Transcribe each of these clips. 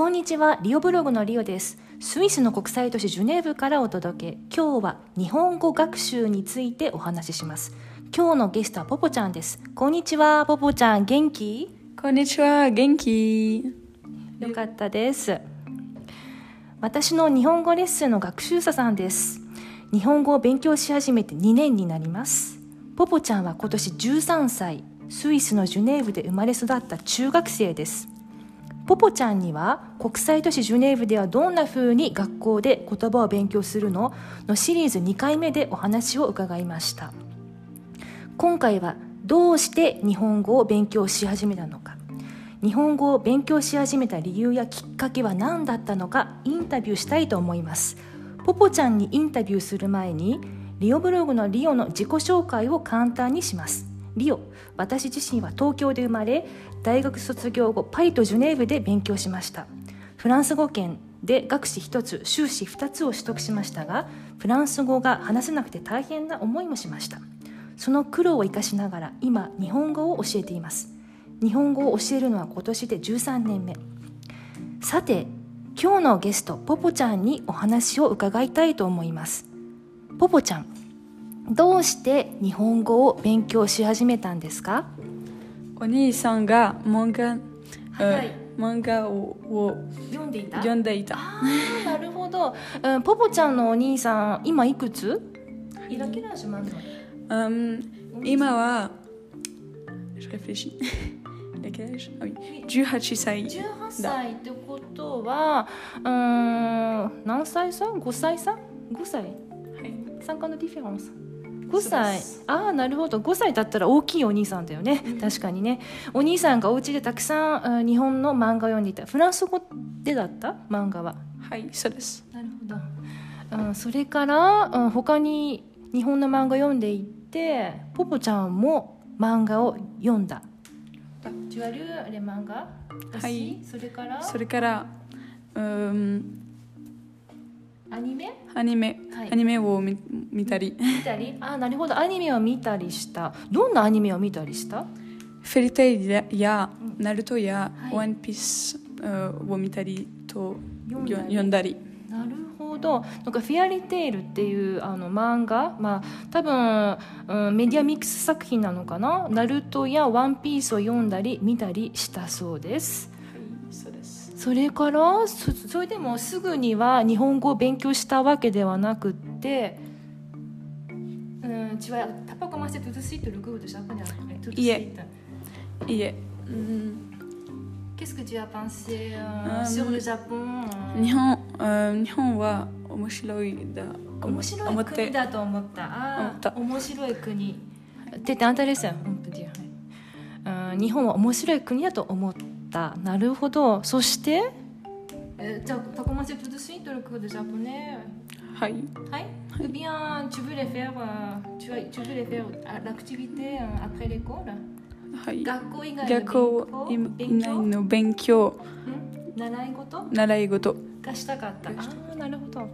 こんにちは、リオブログのリオです。スイスの国際都市ジュネーブからお届け。今日は日本語学習についてお話しします。今日のゲストはポポちゃんです。こんにちは、ポポちゃん、元気？こんにちは、元気？よかったです。私の日本語レッスンの学習者さんです。日本語を勉強し始めて2年になります。ポポちゃんは今年13歳、スイスのジュネーブで生まれ育った中学生です。ポポちゃんには国際都市ジュネーブではどんな風に学校で言葉を勉強するの？のシリーズ2回目でお話を伺いました。今回はどうして日本語を勉強し始めたのか？日本語を勉強し始めた理由やきっかけは何だったのか？インタビューしたいと思います。ポポちゃんにインタビューする前にリオブログのリオの自己紹介を簡単にします。リオ私自身は東京で生まれ大学卒業後パリとジュネーブで勉強しました。フランス語圏で学士1つ修士2つを取得しましたがフランス語が話せなくて大変な思いもしました。その苦労を生かしながら今日本語を教えています。日本語を教えるのは今年で13年目。さて今日のゲストポポちゃんにお話を伺いたいと思います。ポポちゃんどうして日本語を勉強し始めたんですか？お兄さんが漫画、はいうん漫画をを読んでいた？読んでいた。なるほど、うん、ポポちゃんのお兄さん今いくつ？いらけらしまんのうん今は、je réfléchis. Le quel âge? Ah oui. 18歳。18歳ってことはうーん何歳さ5歳さ5歳はい。3回のディフェランス5そう歳。ああなるほど。5歳だったら大きいお兄さんだよね、確かにね。お兄さんがお家でたくさん日本の漫画を読んでいた。フランス語でだった？漫画は。はい、そうです。なるほど、うん、それから、うん、他に日本の漫画読んでいってポポちゃんも漫画を読んだ。ジュアルレ漫画？はい。それから？それから、うん、アニメ？アニメ、はい。アニメを見見たり、見たり？あなるほど。アニメを見たりした。どんなアニメを見たりした？フェリテイルや、ナルトや、はい。ワンピースうんを見たりと読んだり。読んだり。なるほど。なんか「フェアリテイル」っていうあの漫画？まあ多分、うん、メディアミックス作品なのかな「ナルトや「ワンピースを読んだり見たりしたそうです。はい、それからそ,それでもすぐには日本語を勉強したわけではなくて。いえ。いえ。日本は面白いだ。面白い国。日本は面白い国だと思った。なるほどそしてはい、はい ou bien tu veux les faire euh, tu, tu veux les faire l'activité euh, après l'école はい、学校以外の勉強習い事習い事、がしたかったああなるほどう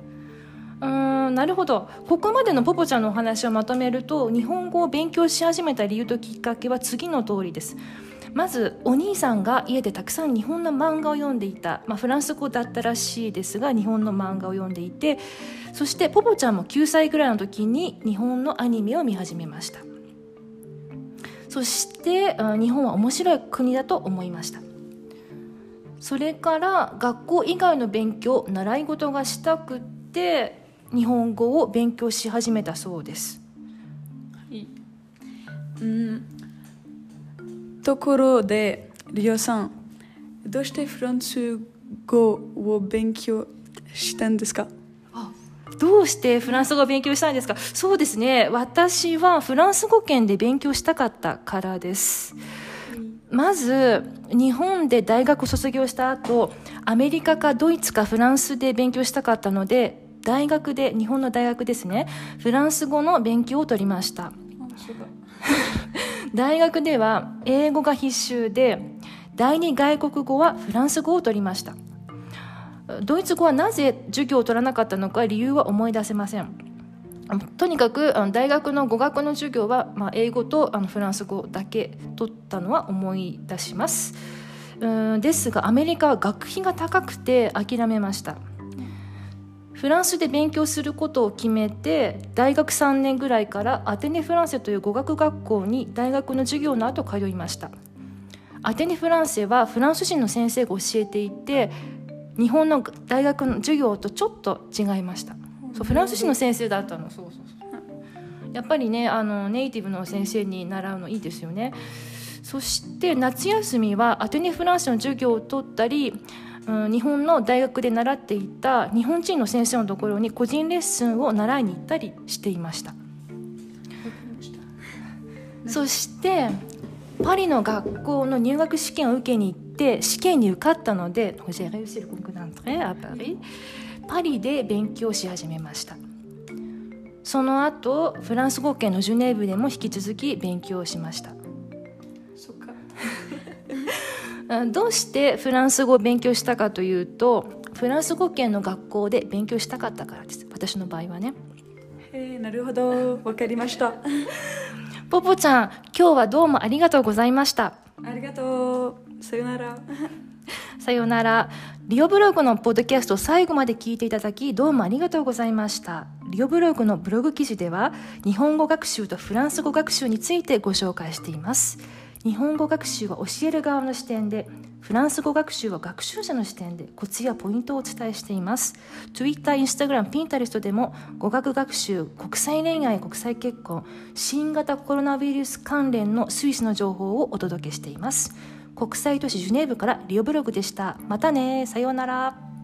ーんなるほどここまでのポポちゃんのお話をまとめると日本語を勉強し始めた理由ときっかけは次の通りですまずお兄さんが家でたくさん日本の漫画を読んでいた、まあ、フランス語だったらしいですが日本の漫画を読んでいて。そしてポポちゃんも9歳ぐらいの時に日本のアニメを見始めました。そして日本は面白い国だと思いました。それから学校以外の勉強習い事がしたくって日本語を勉強し始めたそうです。はい、うん、ところでリオさんどうしてフランス語を勉強したんですか？どうしてフランス語を勉強したんですか？そうですね。私はフランス語圏で勉強したかったからです。まず日本で大学を卒業した後アメリカかドイツかフランスで勉強したかったので大学で日本の大学ですね。フランス語の勉強を取りました大学では英語が必修で第二外国語はフランス語を取りました。ドイツ語はなぜ授業を取らなかったのか理由は思い出せません。とにかくあの大学の語学の授業は、まあ、英語とあのフランス語だけ取ったのは思い出します。うんですがアメリカは学費が高くて諦めました。フランスで勉強することを決めて大学3年ぐらいからアテネ・フランセという語学学校に大学の授業の後通いました。アテネ・フランセはフランス人の先生が教えていて日本の大学の授業とちょっと違いました。そうフランス人の先生だったの。そうそうそう。やっぱりねあのネイティブの先生に習うのいいですよね。そして夏休みはアテネ・フランスの授業を取ったりうん、日本の大学で習っていた日本人の先生のところに個人レッスンを習いに行ったりしていました。そしてパリの学校の入学試験を受けに行って試験に受かったのでパリで勉強し始めました。その後フランス語圏のジュネーブでも引き続き勉強しましたどうしてフランス語を勉強したかというとフランス語圏の学校で勉強したかったからです。私の場合はね。へえなるほど。わかりました。ポポちゃん今日はどうもありがとうございました。ありがとう。さよなら。さよなら。リオブログのポッドキャストを最後まで聞いていただきどうもありがとうございました。リオブログのブログ記事では日本語学習とフランス語学習についてご紹介しています日本語学習は教える側の視点でフランス語学習は学習者の視点でコツやポイントをお伝えしています。Twitter、Instagram、Pinterest でも語学学習、国際恋愛、国際結婚新型コロナウイルス関連のスイスの情報をお届けしています。国際都市ジュネーブからリオブログでした。またねさようなら。